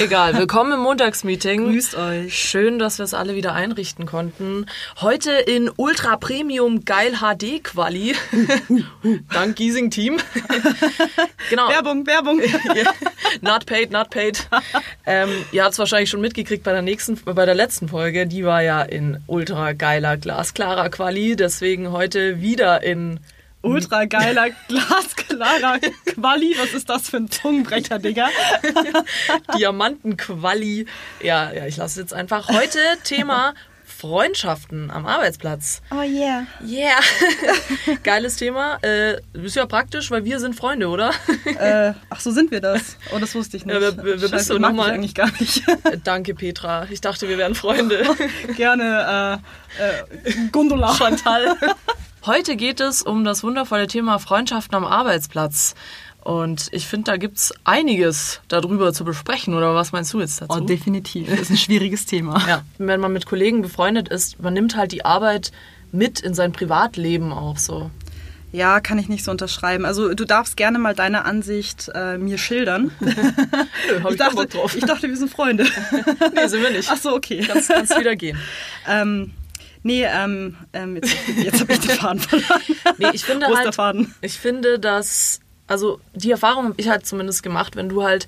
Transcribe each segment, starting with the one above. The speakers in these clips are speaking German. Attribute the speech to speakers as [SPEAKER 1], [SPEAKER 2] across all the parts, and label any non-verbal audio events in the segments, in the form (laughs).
[SPEAKER 1] Egal, willkommen im Montagsmeeting.
[SPEAKER 2] Grüßt euch.
[SPEAKER 1] Schön, dass wir es alle wieder einrichten konnten. Heute in Ultra Premium Geil HD Quali. (laughs) Dank Giesing Team. (laughs)
[SPEAKER 2] genau. Werbung, Werbung. (laughs)
[SPEAKER 1] not paid, not paid. ähm, ihr habt es wahrscheinlich schon mitgekriegt bei der nächsten, bei der letzten Folge. Die war ja in ultra geiler, glasklarer Quali. Deswegen heute wieder in
[SPEAKER 2] ultra geiler, (laughs) glasklarer Quali. Was ist das für ein Zungenbrecher, Digga? (laughs)
[SPEAKER 1] Diamantenquali. Ja, ja, ich lasse es jetzt einfach. Heute (laughs) Thema Freundschaften am Arbeitsplatz.
[SPEAKER 2] Oh yeah.
[SPEAKER 1] Yeah. (laughs) Geiles Thema. Äh, ist ja praktisch, weil wir sind Freunde, oder?
[SPEAKER 2] Äh, ach, so sind wir das. Oh, das wusste ich nicht. Ja,
[SPEAKER 1] wer, wer bist du nochmal?
[SPEAKER 2] eigentlich gar nicht.
[SPEAKER 1] Danke, Petra. Ich dachte, wir wären Freunde. (laughs)
[SPEAKER 2] Gerne. Äh, äh, Gondola.
[SPEAKER 1] Chantal. Heute geht es um das wundervolle Thema Freundschaften am Arbeitsplatz. Und ich finde, da gibt es einiges darüber zu besprechen. Oder was meinst du jetzt dazu?
[SPEAKER 2] Oh, definitiv. Das ist ein schwieriges Thema. (laughs)
[SPEAKER 1] Ja, wenn man mit Kollegen befreundet ist, man nimmt halt die Arbeit mit in sein Privatleben auch so.
[SPEAKER 2] Ja, kann ich nicht so unterschreiben. Also du darfst gerne mal deine Ansicht äh, mir schildern. (laughs)
[SPEAKER 1] Hab ich, ich, dachte, drauf.
[SPEAKER 2] ich dachte, wir sind Freunde. (laughs)
[SPEAKER 1] nee, sind wir nicht.
[SPEAKER 2] Ach so, okay.
[SPEAKER 1] Kannst, kannst wieder gehen.
[SPEAKER 2] ähm, Nee, ähm, ähm jetzt, jetzt habe ich den Faden verloren.
[SPEAKER 1] nee, ich finde
[SPEAKER 2] Wo
[SPEAKER 1] halt,
[SPEAKER 2] der Faden?
[SPEAKER 1] ich finde, dass, also die Erfahrung habe ich halt zumindest gemacht, wenn du halt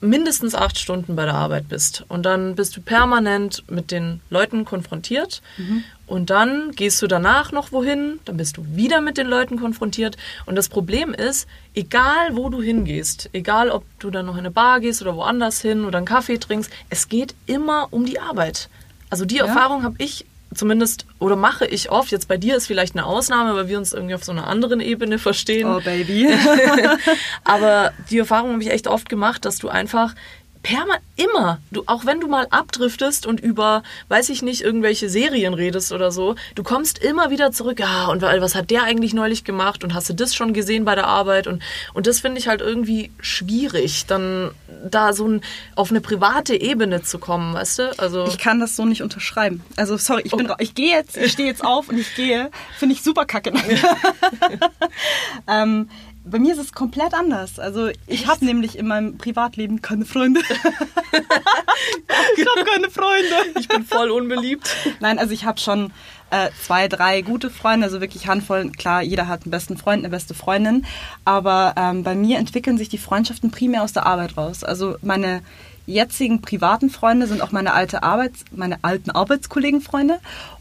[SPEAKER 1] mindestens acht Stunden bei der Arbeit bist und dann bist du permanent mit den Leuten konfrontiert mhm. und dann gehst du danach noch wohin, dann bist du wieder mit den Leuten konfrontiert und das Problem ist, egal wo du hingehst, egal ob du dann noch in eine Bar gehst oder woanders hin oder einen Kaffee trinkst, es geht immer um die Arbeit. Also die ja. Erfahrung habe ich zumindest oder mache ich oft, jetzt bei dir ist vielleicht eine Ausnahme, weil wir uns irgendwie auf so einer anderen Ebene verstehen.
[SPEAKER 2] Oh Baby. (laughs)
[SPEAKER 1] Aber die Erfahrung habe ich echt oft gemacht, dass du einfach perma immer, du, auch wenn du mal abdriftest und über, weiß ich nicht, irgendwelche Serien redest oder so, du kommst immer wieder zurück, ja, und was hat der eigentlich neulich gemacht und hast du das schon gesehen bei der Arbeit und, und das finde ich halt irgendwie schwierig, dann da so ein, auf eine private Ebene zu kommen, weißt du? Also
[SPEAKER 2] ich kann das so nicht unterschreiben. Also sorry, ich bin, oh. ich gehe jetzt, ich stehe jetzt auf und ich gehe, finde ich super kacke. (laughs) (laughs) ähm, bei mir ist es komplett anders. Also ich habe nämlich in meinem Privatleben keine Freunde. (laughs) ich habe keine Freunde.
[SPEAKER 1] Ich bin voll unbeliebt.
[SPEAKER 2] Nein, also ich habe schon äh, zwei, drei gute Freunde, also wirklich Handvoll. Klar, jeder hat einen besten Freund, eine beste Freundin. Aber ähm, bei mir entwickeln sich die Freundschaften primär aus der Arbeit raus. Also meine jetzigen privaten Freunde sind auch meine alte Arbeits, meine alten Arbeitskollegenfreunde.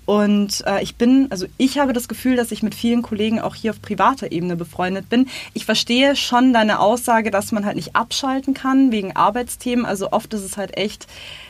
[SPEAKER 2] Und äh, ich bin, also ich habe das Gefühl, dass ich mit vielen Kollegen auch hier auf privater Ebene befreundet bin. Ich verstehe schon deine Aussage, dass man halt nicht abschalten kann wegen Arbeitsthemen. Also oft ist es halt echt,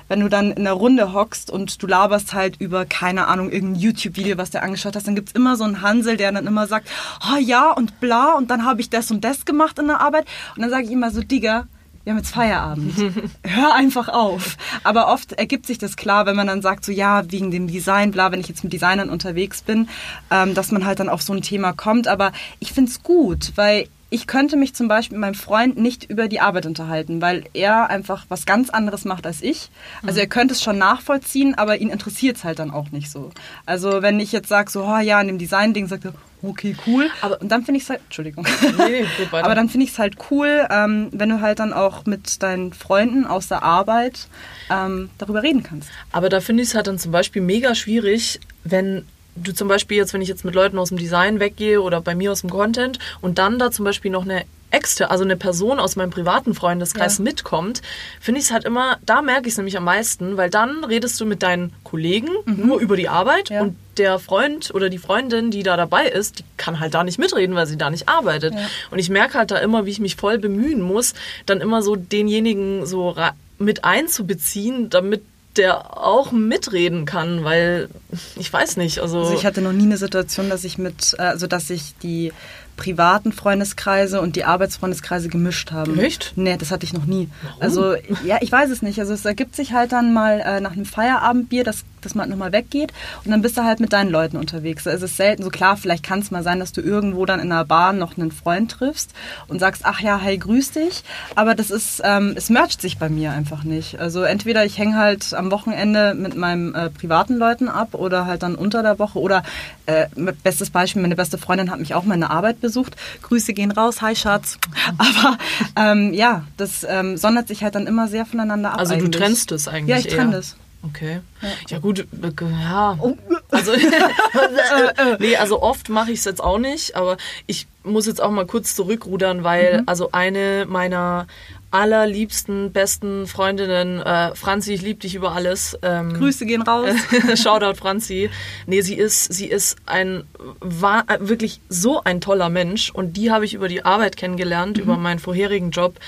[SPEAKER 2] wenn du dann in der Runde hockst und du laberst halt über, keine Ahnung, irgendein YouTube-Video, was du angeschaut hast, dann gibt es immer so einen Hansel, der dann immer sagt, oh ja und bla und dann habe ich das und das gemacht in der Arbeit. Und dann sage ich immer so, Digga, wir haben jetzt Feierabend. (laughs) Hör einfach auf. Aber oft ergibt sich das klar, wenn man dann sagt, so ja, wegen dem Design, bla, wenn ich jetzt mit Designern unterwegs bin, ähm, dass man halt dann auf so ein Thema kommt. Aber ich finde es gut, weil ich könnte mich zum Beispiel mit meinem Freund nicht über die Arbeit unterhalten, weil er einfach was ganz anderes macht als ich. Also mhm. er könnte es schon nachvollziehen, aber ihn interessiert es halt dann auch nicht so. Also wenn ich jetzt sage, so, oh ja, in dem Design-Ding, sagt er, okay, cool. Aber, und dann finde ich es halt, Entschuldigung. Nee, nee, Aber dann finde ich es halt cool, ähm, wenn du halt dann auch mit deinen Freunden aus der Arbeit ähm, darüber reden kannst.
[SPEAKER 1] Aber da finde ich es halt dann zum Beispiel mega schwierig, wenn du zum Beispiel jetzt, wenn ich jetzt mit Leuten aus dem Design weggehe oder bei mir aus dem Content und dann da zum Beispiel noch eine extra, also eine Person aus meinem privaten Freundeskreis ja. mitkommt, finde ich es halt immer, da merke ich es nämlich am meisten, weil dann redest du mit deinen Kollegen mhm. nur über die Arbeit ja. und der Freund oder die Freundin, die da dabei ist, die kann halt da nicht mitreden, weil sie da nicht arbeitet. Ja. Und ich merke halt da immer, wie ich mich voll bemühen muss, dann immer so denjenigen so mit einzubeziehen, damit der auch mitreden kann, weil ich weiß nicht, also,
[SPEAKER 2] also ich hatte noch nie eine Situation, dass ich mit, äh, also dass ich die privaten Freundeskreise und die Arbeitsfreundeskreise gemischt haben.
[SPEAKER 1] Echt?
[SPEAKER 2] Nee, das hatte ich noch nie. Warum? Also, ja, ich weiß es nicht. Also es ergibt sich halt dann mal äh, nach einem Feierabendbier, das dass man nochmal weggeht und dann bist du halt mit deinen Leuten unterwegs. Es ist selten so klar, vielleicht kann es mal sein, dass du irgendwo dann in einer Bahn noch einen Freund triffst und sagst, ach ja, hey, grüß dich. Aber das ist, ähm, es mercht sich bei mir einfach nicht. Also entweder ich hänge halt am Wochenende mit meinen äh, privaten Leuten ab oder halt dann unter der Woche oder äh, bestes Beispiel, meine beste Freundin hat mich auch mal in der Arbeit besucht. Grüße gehen raus, hi Schatz. (laughs) Aber ähm, ja, das ähm, sondert sich halt dann immer sehr voneinander ab.
[SPEAKER 1] Also
[SPEAKER 2] eigentlich.
[SPEAKER 1] du trennst es eigentlich
[SPEAKER 2] Ja, ich trenne
[SPEAKER 1] eher. Okay. Ja, gut, äh, ja.
[SPEAKER 2] Oh.
[SPEAKER 1] Also, (laughs) (laughs) nee, also oft mache ich es jetzt auch nicht, aber ich muss jetzt auch mal kurz zurückrudern, weil also eine meiner allerliebsten, besten Freundinnen, äh, Franzi, ich liebe dich über alles. Ähm,
[SPEAKER 2] Grüße gehen raus. (laughs)
[SPEAKER 1] Shoutout Franzi. Nee, sie ist, sie ist ein war äh, wirklich so ein toller Mensch und die habe ich über die Arbeit kennengelernt, über meinen vorherigen Job.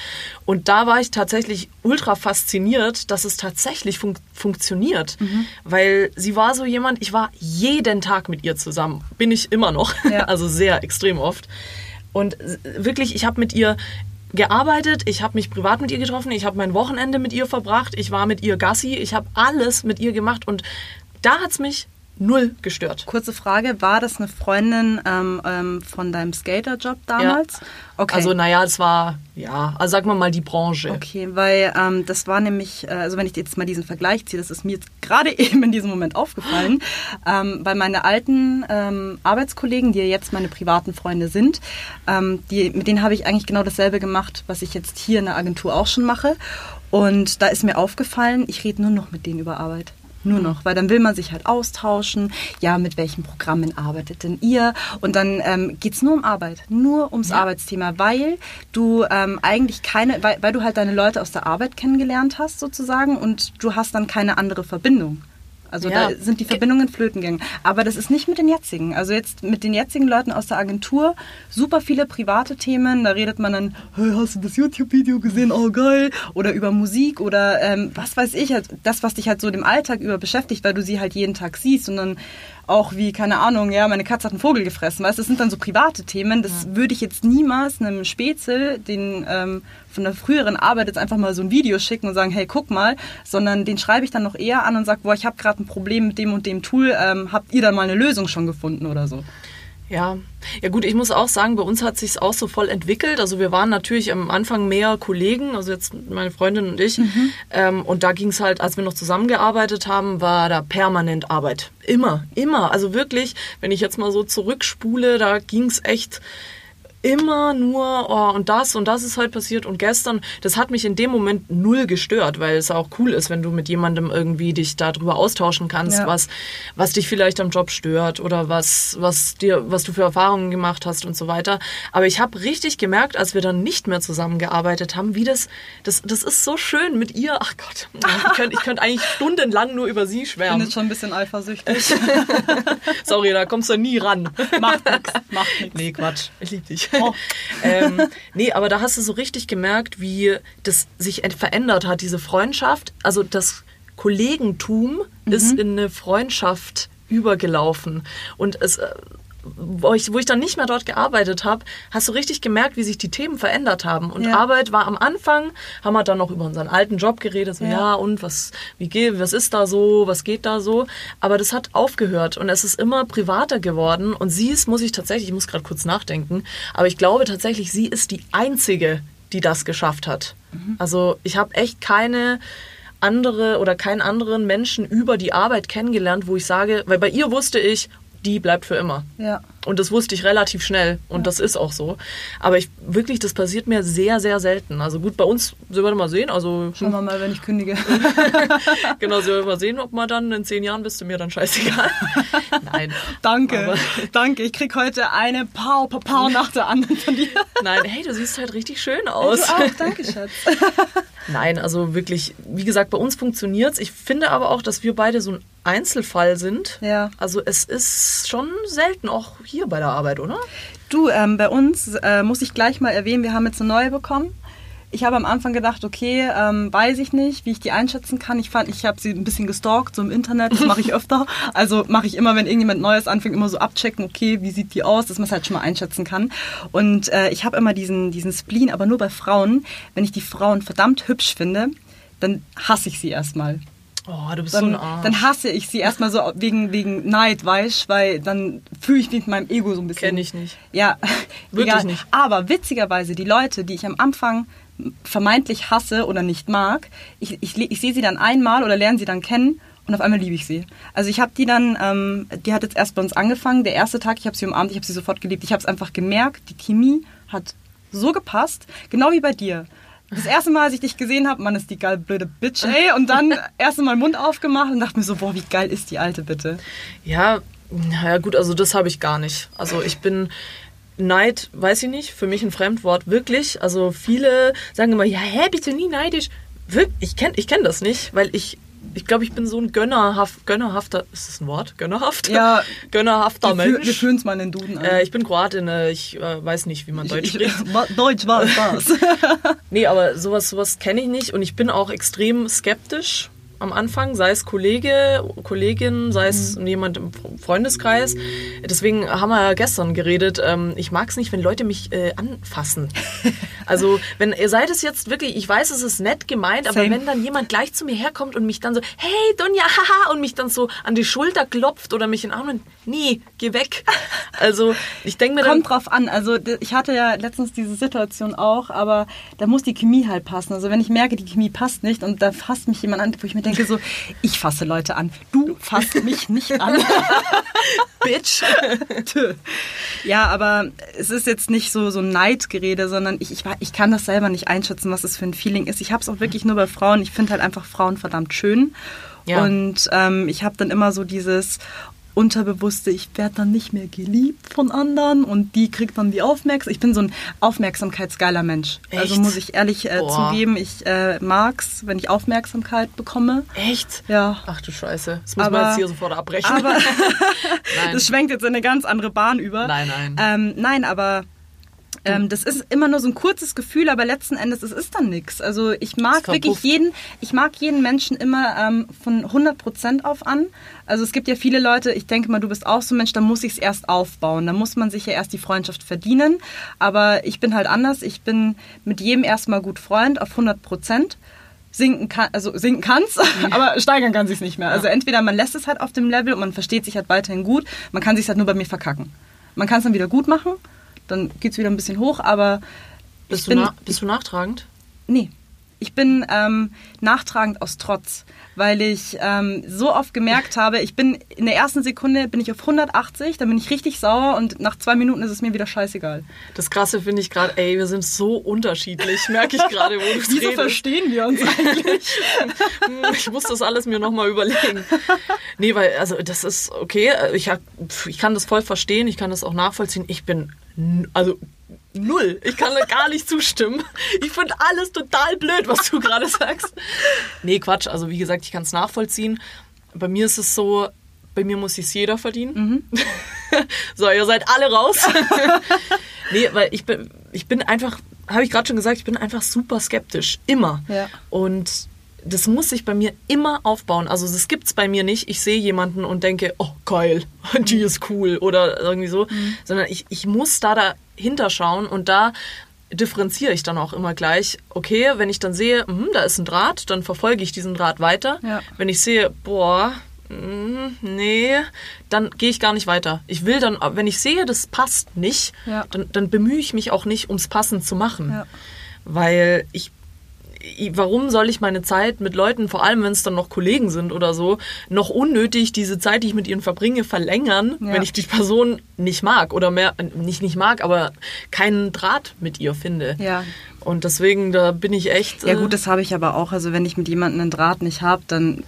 [SPEAKER 1] Und da war ich tatsächlich ultra fasziniert, dass es tatsächlich fun funktioniert. Weil sie war so jemand, ich war jeden Tag mit ihr zusammen. Bin ich immer noch.
[SPEAKER 2] Ja. (laughs)
[SPEAKER 1] Also sehr extrem oft. Und wirklich, ich habe mit ihr gearbeitet, ich habe mich privat mit ihr getroffen, ich habe mein Wochenende mit ihr verbracht, ich war mit ihr Gassi, ich habe alles mit ihr gemacht und da hat's mich null gestört.
[SPEAKER 2] Kurze Frage, war das eine Freundin ähm, ähm, von deinem Skaterjob damals? Okay.
[SPEAKER 1] Also naja, es war, ja, also sagen wir mal die Branche.
[SPEAKER 2] Okay, weil ähm, das war nämlich, äh, also wenn ich jetzt mal diesen Vergleich ziehe, das ist mir jetzt gerade (laughs) eben in diesem Moment aufgefallen, (laughs) ähm, weil meine alten ähm, Arbeitskollegen, die ja jetzt meine privaten Freunde sind, ähm, die, mit denen habe ich eigentlich genau dasselbe gemacht, was ich jetzt hier in der Agentur auch schon mache. Und da ist mir aufgefallen, ich rede nur noch mit denen über Arbeit. Nur noch, weil dann will man sich halt austauschen. Ja, mit welchen Programmen arbeitet denn ihr? Und dann ähm, geht's nur um Arbeit, nur ums Arbeitsthema, weil du ähm, eigentlich keine, weil, weil du halt deine Leute aus der Arbeit kennengelernt hast sozusagen und du hast dann keine andere Verbindung. Also
[SPEAKER 1] Ja.
[SPEAKER 2] da sind die Verbindungen flöten gegangen. Aber das ist nicht mit den jetzigen. Also jetzt mit den jetzigen Leuten aus der Agentur super viele private Themen. Da redet man dann, hey, hast du das YouTube-Video gesehen? Oh geil. Oder über Musik oder ähm, was weiß ich. Halt, das, was dich halt so dem Alltag über beschäftigt, weil du sie halt jeden Tag siehst und dann auch wie, keine Ahnung, ja, meine Katze hat einen Vogel gefressen, weißt das sind dann so private Themen, das würde ich jetzt niemals einem Spätzle, den ähm, von der früheren Arbeit jetzt einfach mal so ein Video schicken und sagen, hey, guck mal, sondern den schreibe ich dann noch eher an und sage, boah, ich habe gerade ein Problem mit dem und dem Tool, ähm, habt ihr dann mal eine Lösung schon gefunden oder so?
[SPEAKER 1] Ja, ja gut, ich muss auch sagen, bei uns hat sich's auch so voll entwickelt. Also wir waren natürlich am Anfang mehr Kollegen, also jetzt meine Freundin und ich. Ähm, und da ging's halt, als wir noch zusammengearbeitet haben, war da permanent Arbeit. Immer, immer. Also wirklich, wenn ich jetzt mal so zurückspule, da ging's echt immer nur, oh, und das und das ist heute passiert und gestern, das hat mich in dem Moment null gestört, weil es auch cool ist, wenn du mit jemandem irgendwie dich darüber austauschen kannst,
[SPEAKER 2] Ja.
[SPEAKER 1] was, was dich vielleicht am Job stört oder was, was dir, was du für Erfahrungen gemacht hast und so weiter. Aber ich habe richtig gemerkt, als wir dann nicht mehr zusammengearbeitet haben, wie das, das, das ist so schön mit ihr. Ach Gott, ich könnte könnt eigentlich stundenlang nur über sie
[SPEAKER 2] Ich bin
[SPEAKER 1] schwärmen.
[SPEAKER 2] jetzt schon ein bisschen eifersüchtig. (laughs)
[SPEAKER 1] Sorry, da kommst du nie ran.
[SPEAKER 2] macht nix, macht nix.
[SPEAKER 1] Nee, Quatsch. Ich liebe dich.
[SPEAKER 2] Oh. (laughs)
[SPEAKER 1] ähm, nee, aber da hast du so richtig gemerkt, wie das sich verändert hat, diese Freundschaft. Also das Kollegentum ist in eine Freundschaft übergelaufen. Und es, äh, wo ich, wo ich dann nicht mehr dort gearbeitet habe, hast du richtig gemerkt, wie sich die Themen verändert haben. Und
[SPEAKER 2] Ja.
[SPEAKER 1] Arbeit war am Anfang, haben wir dann noch über unseren alten Job geredet, so
[SPEAKER 2] Ja.
[SPEAKER 1] ja, und was, wie geht, was ist da so, was geht da so. Aber das hat aufgehört und es ist immer privater geworden. Und sie ist, muss ich tatsächlich, ich muss gerade kurz nachdenken, aber ich glaube tatsächlich, sie ist die einzige, die das geschafft hat. Also ich habe echt keine andere oder keinen anderen Menschen über die Arbeit kennengelernt, wo ich sage, weil bei ihr wusste ich, die bleibt für immer.
[SPEAKER 2] Ja.
[SPEAKER 1] Und das wusste ich relativ schnell und das ist auch so. Aber ich wirklich, das passiert mir sehr, sehr selten. Also gut, bei uns, Sie werden mal sehen, also
[SPEAKER 2] Schauen wir mal, wenn ich kündige. (laughs)
[SPEAKER 1] genau, Sie werden mal sehen, ob man dann in zehn Jahren bist du mir dann scheißegal. (laughs) Nein.
[SPEAKER 2] Danke,
[SPEAKER 1] Aber-
[SPEAKER 2] danke. Ich krieg heute eine Pau, Pau, Pau nach der anderen von dir.
[SPEAKER 1] Nein, hey, du siehst halt richtig schön
[SPEAKER 2] Du
[SPEAKER 1] aus.
[SPEAKER 2] auch, danke, Schatz. (laughs)
[SPEAKER 1] Nein, also wirklich, wie gesagt, bei uns funktioniert's. Ich finde aber auch, dass wir beide so ein Einzelfall sind.
[SPEAKER 2] Ja.
[SPEAKER 1] Also es ist schon selten, auch hier bei der Arbeit, oder?
[SPEAKER 2] Du, ähm, bei uns äh, muss ich gleich mal erwähnen, wir haben jetzt eine neue bekommen. Ich habe am Anfang gedacht, okay, ähm, weiß ich nicht, wie ich die einschätzen kann. Ich fand, ich habe sie ein bisschen gestalkt, so im Internet, das mache ich (laughs) öfter. Also mache ich immer, wenn irgendjemand Neues anfängt, immer so abchecken, okay, wie sieht die aus, dass man es halt schon mal einschätzen kann. Und äh, ich habe immer diesen, diesen Spleen, aber nur bei Frauen. Wenn ich die Frauen verdammt hübsch finde, dann hasse ich sie erstmal.
[SPEAKER 1] Oh, du bist
[SPEAKER 2] dann,
[SPEAKER 1] so ein Arsch.
[SPEAKER 2] dann hasse ich sie erstmal so wegen, wegen Neid, weißt weil dann fühle ich mich mit meinem Ego so ein bisschen.
[SPEAKER 1] Kenn ich nicht.
[SPEAKER 2] Ja, (laughs)
[SPEAKER 1] Wirklich
[SPEAKER 2] egal.
[SPEAKER 1] nicht.
[SPEAKER 2] Aber witzigerweise, die Leute, die ich am Anfang vermeintlich hasse oder nicht mag, ich, ich, ich sehe sie dann einmal oder lerne sie dann kennen und auf einmal liebe ich sie. Also ich habe die dann, ähm, die hat jetzt erst bei uns angefangen, der erste Tag, ich habe sie umarmt, ich habe sie sofort geliebt. Ich habe es einfach gemerkt, die Chemie hat so gepasst, genau wie bei dir. Das erste Mal, als ich dich gesehen habe, Mann, ist die geil blöde Bitch, ey. Und dann (laughs) erst mal Mund aufgemacht und dachte mir so, boah, wie geil ist die Alte bitte.
[SPEAKER 1] Ja, naja gut, also das habe ich gar nicht. Also ich bin Neid, weiß ich nicht, für mich ein Fremdwort, wirklich. Also viele sagen immer, ja, hä, bist du nie neidisch? Wirklich, ich kenne ich kenn das nicht, weil ich, ich glaube, ich bin so ein gönnerhaft, gönnerhafter, ist das ein Wort? Gönnerhaft?
[SPEAKER 2] Ja. (laughs)
[SPEAKER 1] Gönnerhafter
[SPEAKER 2] Wir, fü- wir
[SPEAKER 1] Mensch.
[SPEAKER 2] führen es mal in den Duden an.
[SPEAKER 1] Äh, ich bin Kroatin, äh, ich äh, weiß nicht, wie man Deutsch
[SPEAKER 2] Ich-
[SPEAKER 1] spricht.
[SPEAKER 2] Wa- Deutsch war es was. (laughs)
[SPEAKER 1] Nee, aber sowas, sowas kenne ich nicht und ich bin auch extrem skeptisch am Anfang, sei es Kollege, Kollegin, sei es jemand im Freundeskreis. Deswegen haben wir ja gestern geredet. Ähm, ich mag es nicht, wenn Leute mich äh, anfassen. (laughs) Also, wenn ihr seid es jetzt wirklich, ich weiß, es ist nett gemeint, aber
[SPEAKER 2] Same.
[SPEAKER 1] wenn dann jemand gleich zu mir herkommt und mich dann so, hey Donja, (laughs) haha, und mich dann so an die Schulter klopft oder mich in den Arm nimmt, nee, geh weg. (laughs) Also, ich denke mir dann,
[SPEAKER 2] Kommt drauf an. Also ich hatte ja letztens diese Situation auch, aber da muss die Chemie halt passen. Also wenn ich merke, die Chemie passt nicht und da fasst mich jemand an, wo ich mir denke so, ich fasse Leute an. Du fasst mich nicht an. (laughs)
[SPEAKER 1] Bitch.
[SPEAKER 2] Ja, aber es ist jetzt nicht so, so ein Neidgerede, sondern ich, ich, ich kann das selber nicht einschätzen, was es für ein Feeling ist. Ich habe es auch wirklich nur bei Frauen. Ich finde halt einfach Frauen verdammt schön.
[SPEAKER 1] Ja.
[SPEAKER 2] Und ähm, ich habe dann immer so dieses unterbewusste, ich werde dann nicht mehr geliebt von anderen und die kriegt dann die Aufmerksamkeit. Ich bin so ein aufmerksamkeitsgeiler Mensch. Also
[SPEAKER 1] Echt?
[SPEAKER 2] muss ich ehrlich äh, zugeben, ich äh, mag's, wenn ich Aufmerksamkeit bekomme.
[SPEAKER 1] Echt?
[SPEAKER 2] Ja.
[SPEAKER 1] Ach du Scheiße. Das muss
[SPEAKER 2] Aber-
[SPEAKER 1] man jetzt hier sofort abbrechen.
[SPEAKER 2] Aber (laughs) (laughs)
[SPEAKER 1] nein.
[SPEAKER 2] das schwenkt jetzt in eine ganz andere Bahn über.
[SPEAKER 1] Nein, nein.
[SPEAKER 2] Ähm, nein, aber ähm, das ist immer nur so ein kurzes Gefühl, aber letzten Endes es ist dann nichts. Also ich mag
[SPEAKER 1] Es
[SPEAKER 2] wirklich jeden, ich mag jeden Menschen immer ähm, von 100 Prozent auf an. Also es gibt ja viele Leute, ich denke mal, du bist auch so ein Mensch, da muss ich es erst aufbauen, da muss man sich ja erst die Freundschaft verdienen. Aber ich bin halt anders, ich bin mit jedem erstmal gut Freund auf 100 Prozent. Sinken kann, also sinken kann's, (laughs) aber steigern kann sich's nicht mehr. Also entweder man lässt es halt auf dem Level und man versteht sich halt weiterhin gut, man kann sich halt nur bei mir verkacken. Man kann es dann wieder gut machen, dann geht's wieder ein bisschen hoch, aber
[SPEAKER 1] bist,
[SPEAKER 2] ich
[SPEAKER 1] du
[SPEAKER 2] bin,
[SPEAKER 1] na, bist du nachtragend?
[SPEAKER 2] nee, ich bin ähm, nachtragend aus Trotz, weil ich ähm, so oft gemerkt habe, ich bin in der ersten Sekunde bin ich auf 180, dann bin ich richtig sauer und nach zwei Minuten ist es mir wieder scheißegal.
[SPEAKER 1] Das Krasse finde ich gerade, ey, wir sind so unterschiedlich, merke ich gerade, wo du (laughs)
[SPEAKER 2] Wieso
[SPEAKER 1] redest.
[SPEAKER 2] verstehen wir uns eigentlich? (laughs)
[SPEAKER 1] Ich muss das alles mir nochmal überlegen. Nee, weil, also das ist okay, ich, hab, ich kann das voll verstehen, ich kann das auch nachvollziehen. Ich bin, also null. Ich kann da gar nicht zustimmen. Ich finde alles total blöd, was du gerade sagst. Nee, Quatsch. Also wie gesagt, ich kann es nachvollziehen. Bei mir ist es so, bei mir muss es jeder verdienen. (laughs) so, ihr seid alle raus. (laughs) nee, weil ich bin, ich bin einfach, habe ich gerade schon gesagt, ich bin einfach super skeptisch. Immer.
[SPEAKER 2] Ja.
[SPEAKER 1] Und das muss sich bei mir immer aufbauen. Also das gibt's bei mir nicht. Ich sehe jemanden und denke, oh geil, (laughs) die ist cool oder irgendwie so. Sondern ich, ich muss da dahinter schauen und da differenziere ich dann auch immer gleich. Okay, wenn ich dann sehe, mhm, da ist ein Draht, dann verfolge ich diesen Draht weiter.
[SPEAKER 2] Ja.
[SPEAKER 1] Wenn ich sehe, boah, mm, nee, dann gehe ich gar nicht weiter. Ich will dann, wenn ich sehe, das passt nicht,
[SPEAKER 2] Ja.
[SPEAKER 1] dann, dann bemühe ich mich auch nicht, ums passend zu machen.
[SPEAKER 2] Ja.
[SPEAKER 1] Weil ich warum soll ich meine Zeit mit Leuten, vor allem wenn es dann noch Kollegen sind oder so, noch unnötig diese Zeit, die ich mit ihnen verbringe, verlängern,
[SPEAKER 2] Ja.
[SPEAKER 1] wenn ich die Person nicht mag oder mehr, nicht nicht mag, aber keinen Draht mit ihr finde.
[SPEAKER 2] Ja.
[SPEAKER 1] Und deswegen, da bin ich echt.
[SPEAKER 2] Ja
[SPEAKER 1] äh,
[SPEAKER 2] gut, das habe ich aber auch. Also wenn ich mit jemandem einen Draht nicht habe, dann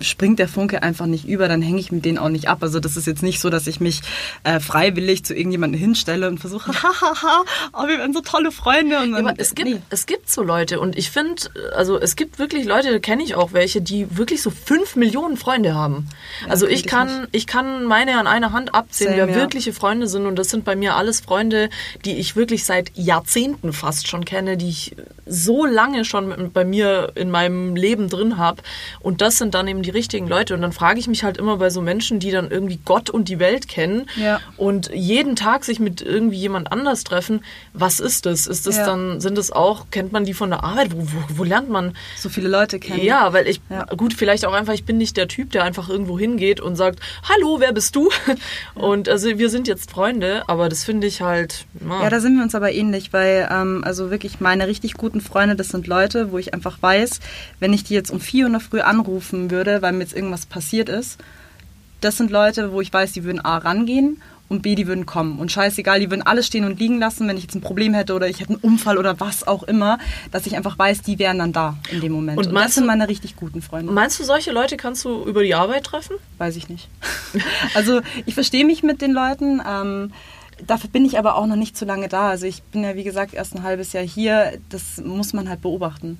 [SPEAKER 2] springt der Funke einfach nicht über, dann hänge ich mit denen auch nicht ab. Also das ist jetzt nicht so, dass ich mich äh, freiwillig zu irgendjemandem hinstelle und versuche, (laughs) hahaha, oh, wir werden so tolle Freunde. Und
[SPEAKER 1] Ja,
[SPEAKER 2] dann,
[SPEAKER 1] aber es gibt,
[SPEAKER 2] nee.
[SPEAKER 1] es gibt so Leute und ich finde, also es gibt wirklich Leute, da kenne ich auch welche, die wirklich so fünf Millionen Freunde haben. also
[SPEAKER 2] kenn
[SPEAKER 1] ich
[SPEAKER 2] ich
[SPEAKER 1] kann, ich kann meine an einer Hand abzählen,
[SPEAKER 2] Same,
[SPEAKER 1] wer
[SPEAKER 2] ja.
[SPEAKER 1] wirkliche Freunde sind und das sind bei mir alles Freunde, die ich wirklich seit Jahrzehnten fast schon kenne, die ich so lange schon bei mir in meinem Leben drin habe. Und das sind dann eben die richtigen Leute. Und dann frage ich mich halt immer bei so Menschen, die dann irgendwie Gott und die Welt kennen
[SPEAKER 2] Ja.
[SPEAKER 1] und jeden Tag sich mit irgendwie jemand anders treffen. Was ist das? Ist das
[SPEAKER 2] Ja.
[SPEAKER 1] dann, sind das auch, kennt man die von der Arbeit? Wo, wo, wo lernt man?
[SPEAKER 2] So viele Leute kennen.
[SPEAKER 1] Ja, weil ich,
[SPEAKER 2] Ja.
[SPEAKER 1] gut, vielleicht auch einfach, ich bin nicht der Typ, der einfach irgendwo hingeht und sagt, hallo, wer bist du? (laughs) Und also wir sind jetzt Freunde, aber das finde ich halt,
[SPEAKER 2] Ja, da sind wir uns aber ähnlich, weil ähm, also wirklich meine richtig guten Freunde, das sind Leute, wo ich einfach weiß, wenn ich die jetzt um 4 Uhr in der Früh anrufen würde, weil mir jetzt irgendwas passiert ist, das sind Leute, wo ich weiß, die würden A rangehen und B, die würden kommen. Und scheißegal, die würden alles stehen und liegen lassen, wenn ich jetzt ein Problem hätte oder ich hätte einen Unfall oder was auch immer, dass ich einfach weiß, die wären dann da in dem Moment.
[SPEAKER 1] Und
[SPEAKER 2] Und, das sind meine richtig guten Freunde.
[SPEAKER 1] Meinst du, solche Leute kannst du über die Arbeit treffen?
[SPEAKER 2] Weiß ich nicht. (laughs) Also ich verstehe mich mit den Leuten. Ähm, dafür bin ich aber auch noch nicht so lange da. Also ich bin ja wie gesagt erst ein halbes Jahr hier. Das muss man halt beobachten.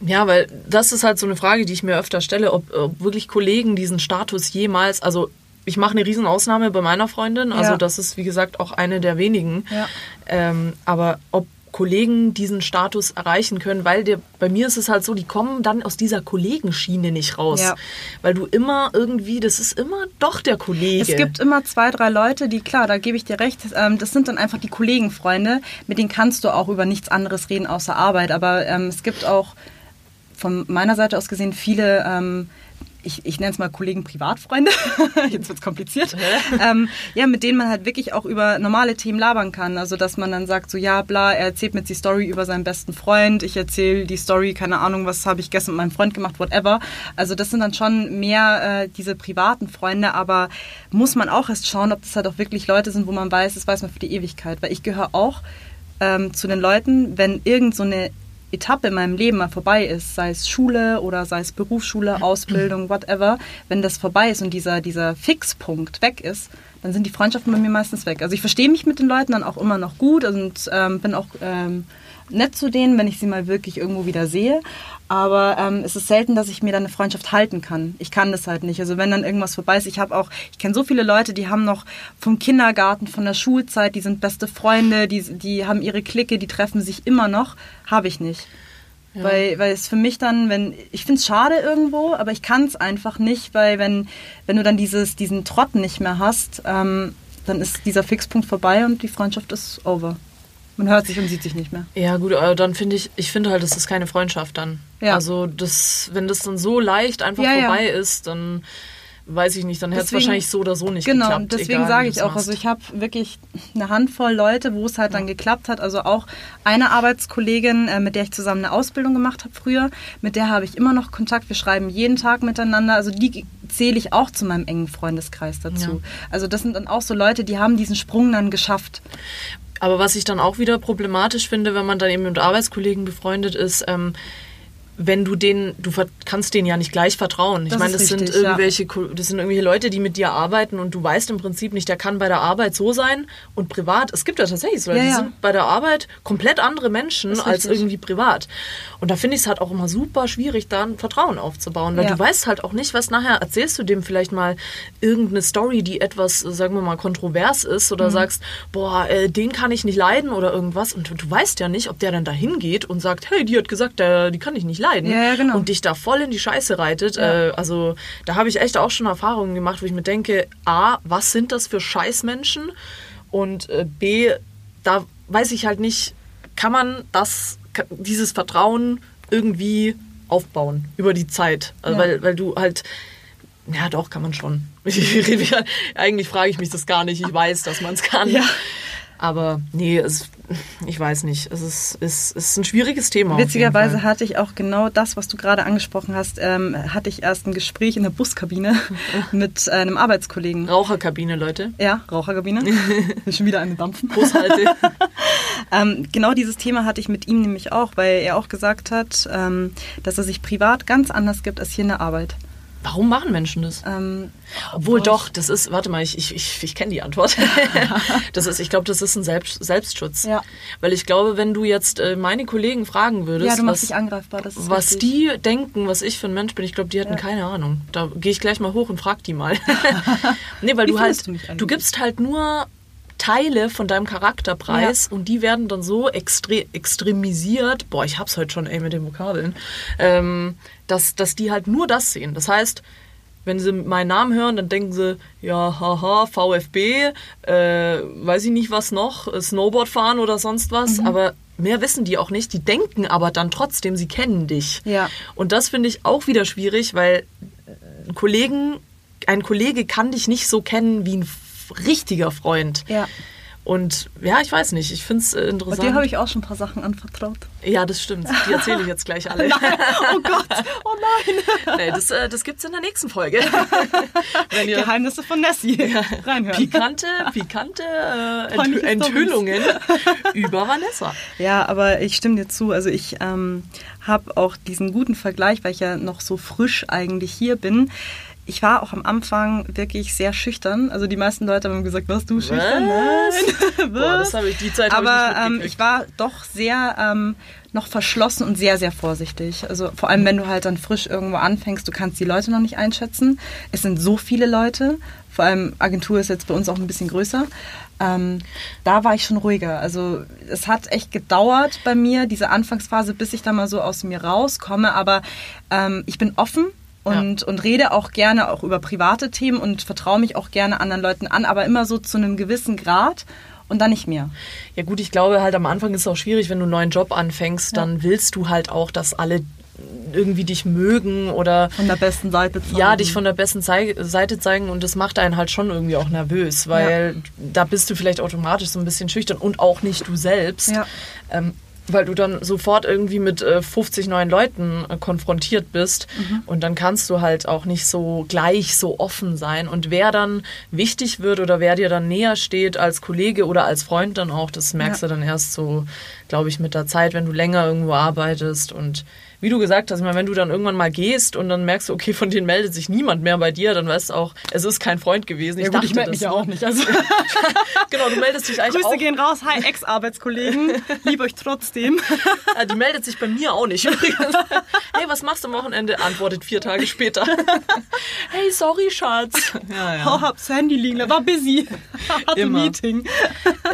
[SPEAKER 1] Ja, weil das ist halt so eine Frage, die ich mir öfter stelle, ob, ob wirklich Kollegen diesen Status jemals, also ich mache eine Riesenausnahme bei meiner Freundin, also
[SPEAKER 2] Ja.
[SPEAKER 1] das ist wie gesagt auch eine der wenigen,
[SPEAKER 2] Ja.
[SPEAKER 1] ähm, aber ob Kollegen diesen Status erreichen können, weil der, bei mir ist es halt so, die kommen dann aus dieser Kollegenschiene nicht raus,
[SPEAKER 2] Ja.
[SPEAKER 1] weil du immer irgendwie, das ist immer doch der Kollege.
[SPEAKER 2] Es gibt immer zwei, drei Leute, die, klar, da gebe ich dir recht, ähm, das sind dann einfach die Kollegenfreunde, mit denen kannst du auch über nichts anderes reden außer Arbeit. Aber ähm, es gibt auch von meiner Seite aus gesehen viele, ähm, ich, ich nenne es mal Kollegen-Privatfreunde, (laughs) jetzt wird es kompliziert, (laughs) ähm, ja, mit denen man halt wirklich auch über normale Themen labern kann. Also, dass man dann sagt, so, ja, bla, er erzählt mir die Story über seinen besten Freund, ich erzähle die Story, keine Ahnung, was habe ich gestern mit meinem Freund gemacht, whatever. Also, das sind dann schon mehr äh, diese privaten Freunde, aber muss man auch erst schauen, ob das halt auch wirklich Leute sind, wo man weiß, das weiß man für die Ewigkeit. Weil ich gehöre auch ähm, zu den Leuten, wenn irgend so eine Etappe in meinem Leben mal vorbei ist, sei es Schule oder sei es Berufsschule, Ausbildung, whatever, wenn das vorbei ist und dieser, dieser Fixpunkt weg ist, dann sind die Freundschaften bei mir meistens weg. Also ich verstehe mich mit den Leuten dann auch immer noch gut und ähm, bin auch ähm, nett zu denen, wenn ich sie mal wirklich irgendwo wieder sehe. Aber ähm, es ist selten, dass ich mir dann eine Freundschaft halten kann. Ich kann das halt nicht. Also wenn dann irgendwas vorbei ist, ich habe auch, ich kenne so viele Leute, die haben noch vom Kindergarten, von der Schulzeit, die sind beste Freunde, die, die haben ihre Clique, die treffen sich immer noch. Habe ich nicht. Weil, weil es für mich dann, wenn, ich finde es schade irgendwo, aber ich kann es einfach nicht, weil wenn, wenn du dann dieses, diesen Trott nicht mehr hast, ähm, dann ist dieser Fixpunkt vorbei und die Freundschaft ist over. Man hört sich und sieht sich nicht mehr.
[SPEAKER 1] Ja, gut, aber dann finde ich, ich finde halt, das ist keine Freundschaft dann.
[SPEAKER 2] Ja.
[SPEAKER 1] Also, das, wenn das dann so leicht einfach
[SPEAKER 2] Ja, ja.
[SPEAKER 1] vorbei ist, dann weiß ich nicht, dann hätte es wahrscheinlich so oder so nicht
[SPEAKER 2] Genau,
[SPEAKER 1] geklappt.
[SPEAKER 2] und deswegen sage ich auch,
[SPEAKER 1] machst.
[SPEAKER 2] also ich habe wirklich eine Handvoll Leute, wo es halt dann geklappt hat. Also auch eine Arbeitskollegin, äh, mit der ich zusammen eine Ausbildung gemacht habe früher, mit der habe ich immer noch Kontakt. Wir schreiben jeden Tag miteinander. Also die zähle ich auch zu meinem engen Freundeskreis dazu. Also das sind dann auch so Leute, die haben diesen Sprung dann geschafft.
[SPEAKER 1] Aber was ich dann auch wieder problematisch finde, wenn man dann eben mit Arbeitskollegen befreundet ist, ähm, wenn du denen, du kannst denen ja nicht gleich vertrauen. Ich
[SPEAKER 2] Das
[SPEAKER 1] meine, das sind
[SPEAKER 2] richtig, ja.
[SPEAKER 1] irgendwelche, Ko- das sind irgendwelche Leute, die mit dir arbeiten und du weißt im Prinzip nicht, der kann bei der Arbeit so sein und privat. Es gibt ja tatsächlich so, Leute,
[SPEAKER 2] Ja,
[SPEAKER 1] die
[SPEAKER 2] ja.
[SPEAKER 1] sind bei der Arbeit komplett andere Menschen als
[SPEAKER 2] richtig.
[SPEAKER 1] irgendwie privat. Und da finde ich es halt auch immer super schwierig, da ein Vertrauen aufzubauen, weil
[SPEAKER 2] Ja.
[SPEAKER 1] du weißt halt auch nicht, was nachher erzählst du dem vielleicht mal irgendeine Story, die etwas, sagen wir mal, kontrovers ist
[SPEAKER 2] Mhm.
[SPEAKER 1] oder sagst, boah, äh, den kann ich nicht leiden oder irgendwas und du, weißt ja nicht, ob der dann da hingeht und sagt, hey, die hat gesagt, der, die kann ich nicht leiden
[SPEAKER 2] Ja, ja, genau.
[SPEAKER 1] und dich da voll in die Scheiße reitet. Äh, also da habe ich echt auch schon Erfahrungen gemacht, wo ich mir denke, A, was sind das für Scheißmenschen? Und äh, B, da weiß ich halt nicht, kann man das, dieses Vertrauen irgendwie aufbauen über die Zeit? Also,
[SPEAKER 2] Ja.
[SPEAKER 1] weil, weil du halt, ja doch, kann man schon. (laughs) Eigentlich frage ich mich das gar nicht, ich weiß, dass man es kann.
[SPEAKER 2] Ja.
[SPEAKER 1] Aber nee, es, ich weiß nicht. Es ist, es ist ein schwieriges Thema.
[SPEAKER 2] Witzigerweise hatte ich auch genau das, was du gerade angesprochen hast, ähm, hatte ich erst ein Gespräch in der Buskabine (laughs) mit einem Arbeitskollegen.
[SPEAKER 1] Raucherkabine, Leute.
[SPEAKER 2] Ja, Raucherkabine. (laughs) Schon wieder eine dampfen.
[SPEAKER 1] Bushalte. (laughs)
[SPEAKER 2] Ähm, genau dieses Thema hatte ich mit ihm nämlich auch, weil er auch gesagt hat, ähm, dass er sich privat ganz anders gibt als hier in der Arbeit.
[SPEAKER 1] Warum machen Menschen das?
[SPEAKER 2] Ähm,
[SPEAKER 1] Obwohl doch, das ist, warte mal, ich, ich, ich, ich kenne die Antwort. (laughs) das ist, ich glaube, das ist ein Selbst, Selbstschutz.
[SPEAKER 2] Ja.
[SPEAKER 1] Weil ich glaube, wenn du jetzt äh, meine Kollegen fragen würdest,
[SPEAKER 2] ja,
[SPEAKER 1] was,
[SPEAKER 2] dich angreifbar. Das ist
[SPEAKER 1] was die denken, was ich für ein Mensch bin, ich glaube, die hätten
[SPEAKER 2] Ja.
[SPEAKER 1] keine Ahnung. Da gehe ich gleich mal hoch und frag die mal. (laughs) nee, weil
[SPEAKER 2] Wie
[SPEAKER 1] du halt,
[SPEAKER 2] du
[SPEAKER 1] du gibst halt nur Teile von deinem Charakterpreis und die werden dann so extre extremisiert, boah, ich hab's heute schon, ey, mit den Vokabeln, ähm, dass, dass die halt nur das sehen. Das heißt, wenn sie meinen Namen hören, dann denken sie, ja, haha, VfB, äh, weiß ich nicht was noch, Snowboard fahren oder sonst was, aber mehr wissen die auch nicht. Die denken aber dann trotzdem, sie kennen dich.
[SPEAKER 2] Ja.
[SPEAKER 1] Und das finde ich auch wieder schwierig, weil ein Kollegen, ein Kollege kann dich nicht so kennen wie ein richtiger Freund.
[SPEAKER 2] Ja.
[SPEAKER 1] Und ja, ich weiß nicht, ich finde es
[SPEAKER 2] Und
[SPEAKER 1] interessant.
[SPEAKER 2] dir habe ich auch schon ein paar Sachen anvertraut.
[SPEAKER 1] ja, das stimmt. Die erzähle ich jetzt gleich alle. (laughs)
[SPEAKER 2] Oh Gott, oh nein. (laughs)
[SPEAKER 1] nee, das, äh, das gibt's in der nächsten Folge. (laughs) Wenn ihr
[SPEAKER 2] Geheimnisse von Nessie. Reinhören.
[SPEAKER 1] pikante, pikante äh, Enthü Enthüllungen über Vanessa.
[SPEAKER 2] Ja, aber ich stimme dir zu. Also ich ähm, habe auch diesen guten Vergleich, weil ich ja noch so frisch eigentlich hier bin. Ich war auch am Anfang wirklich sehr schüchtern. Also die meisten Leute haben gesagt, warst du schüchtern?
[SPEAKER 1] Was?
[SPEAKER 2] Nein. (laughs)
[SPEAKER 1] Boah, das habe ich die Zeit
[SPEAKER 2] Aber
[SPEAKER 1] ich nicht
[SPEAKER 2] ähm, ich war doch sehr ähm, noch verschlossen und sehr, sehr vorsichtig. Also vor allem, wenn du halt dann frisch irgendwo anfängst, du kannst die Leute noch nicht einschätzen. Es sind so viele Leute. Vor allem Agentur ist jetzt bei uns auch ein bisschen größer. Ähm, da war ich schon ruhiger. Also es hat echt gedauert bei mir, diese Anfangsphase, bis ich da mal so aus mir rauskomme. Aber ähm, ich bin offen und, und rede auch gerne auch über private Themen und vertraue mich auch gerne anderen Leuten an, aber immer so zu einem gewissen Grad und dann nicht mehr.
[SPEAKER 1] Ja gut, ich glaube halt am Anfang ist es auch schwierig, wenn du einen neuen Job anfängst, dann willst du halt auch, dass alle irgendwie dich mögen oder
[SPEAKER 2] Von der besten Seite zeigen.
[SPEAKER 1] ja, dich von der besten Zei Seite zeigen und das macht einen halt schon irgendwie auch nervös, weil da bist du vielleicht automatisch so ein bisschen schüchtern und auch nicht du selbst.
[SPEAKER 2] Ja.
[SPEAKER 1] Ähm, weil du dann sofort irgendwie mit äh, 50 neuen Leuten äh, konfrontiert bist
[SPEAKER 2] Mhm.
[SPEAKER 1] und dann kannst du halt auch nicht so gleich so offen sein. Und wer dann wichtig wird oder wer dir dann näher steht als Kollege oder als Freund dann auch, das merkst
[SPEAKER 2] Ja.
[SPEAKER 1] du dann erst so, glaube ich, mit der Zeit, wenn du länger irgendwo arbeitest und wie du gesagt hast, ich wenn du dann irgendwann mal gehst und dann merkst du, okay, von denen meldet sich niemand mehr bei dir, dann weißt du auch, es ist kein Freund gewesen.
[SPEAKER 2] Ja, gut, ich
[SPEAKER 1] dachte
[SPEAKER 2] melde
[SPEAKER 1] das
[SPEAKER 2] mich ja auch nicht. Also (laughs)
[SPEAKER 1] Genau, du meldest dich eigentlich
[SPEAKER 2] Grüße
[SPEAKER 1] auch.
[SPEAKER 2] gehen raus. Hi, Ex-Arbeitskollegen. Liebe euch trotzdem. (laughs)
[SPEAKER 1] Ah, Die meldet sich bei mir auch nicht übrigens. Hey, was machst du am Wochenende? Antwortet vier Tage später. (laughs) Hey, sorry, Schatz. Ja,
[SPEAKER 2] Hau hab's Handy liegen, da war busy. Hatte
[SPEAKER 1] Immer.
[SPEAKER 2] Meeting.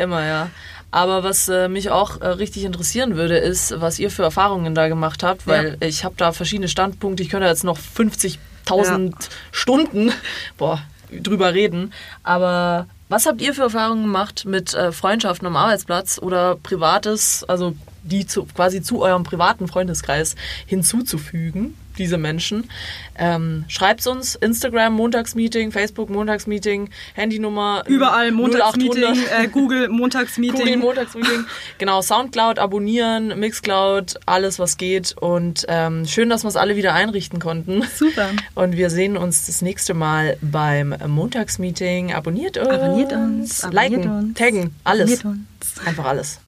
[SPEAKER 1] Immer, ja. Aber was äh, mich auch äh, richtig interessieren würde, ist, was ihr für Erfahrungen da gemacht habt, weil ich habe da verschiedene Standpunkte. Ich könnte jetzt noch 50.000 Stunden (laughs) boah, drüber reden. Aber was habt ihr für Erfahrungen gemacht mit äh, Freundschaften am Arbeitsplatz oder Privates, also die zu, quasi zu eurem privaten Freundeskreis hinzuzufügen, diese Menschen? Ähm, Schreibt uns Instagram Montagsmeeting, Facebook Montagsmeeting, Handynummer
[SPEAKER 2] Überall Montagsmeeting,
[SPEAKER 1] 0800.
[SPEAKER 2] äh, Google (laughs) Montagsmeeting.
[SPEAKER 1] Google Montagsmeeting. Genau, Soundcloud abonnieren, Mixcloud, alles was geht. Und ähm, schön, dass wir es alle wieder einrichten konnten.
[SPEAKER 2] Super.
[SPEAKER 1] Und wir sehen uns das nächste Mal beim Montagsmeeting. Abonniert uns.
[SPEAKER 2] Abonniert uns, abonniert
[SPEAKER 1] liken,
[SPEAKER 2] uns.
[SPEAKER 1] taggen, alles.
[SPEAKER 2] Abonniert uns.
[SPEAKER 1] Einfach alles.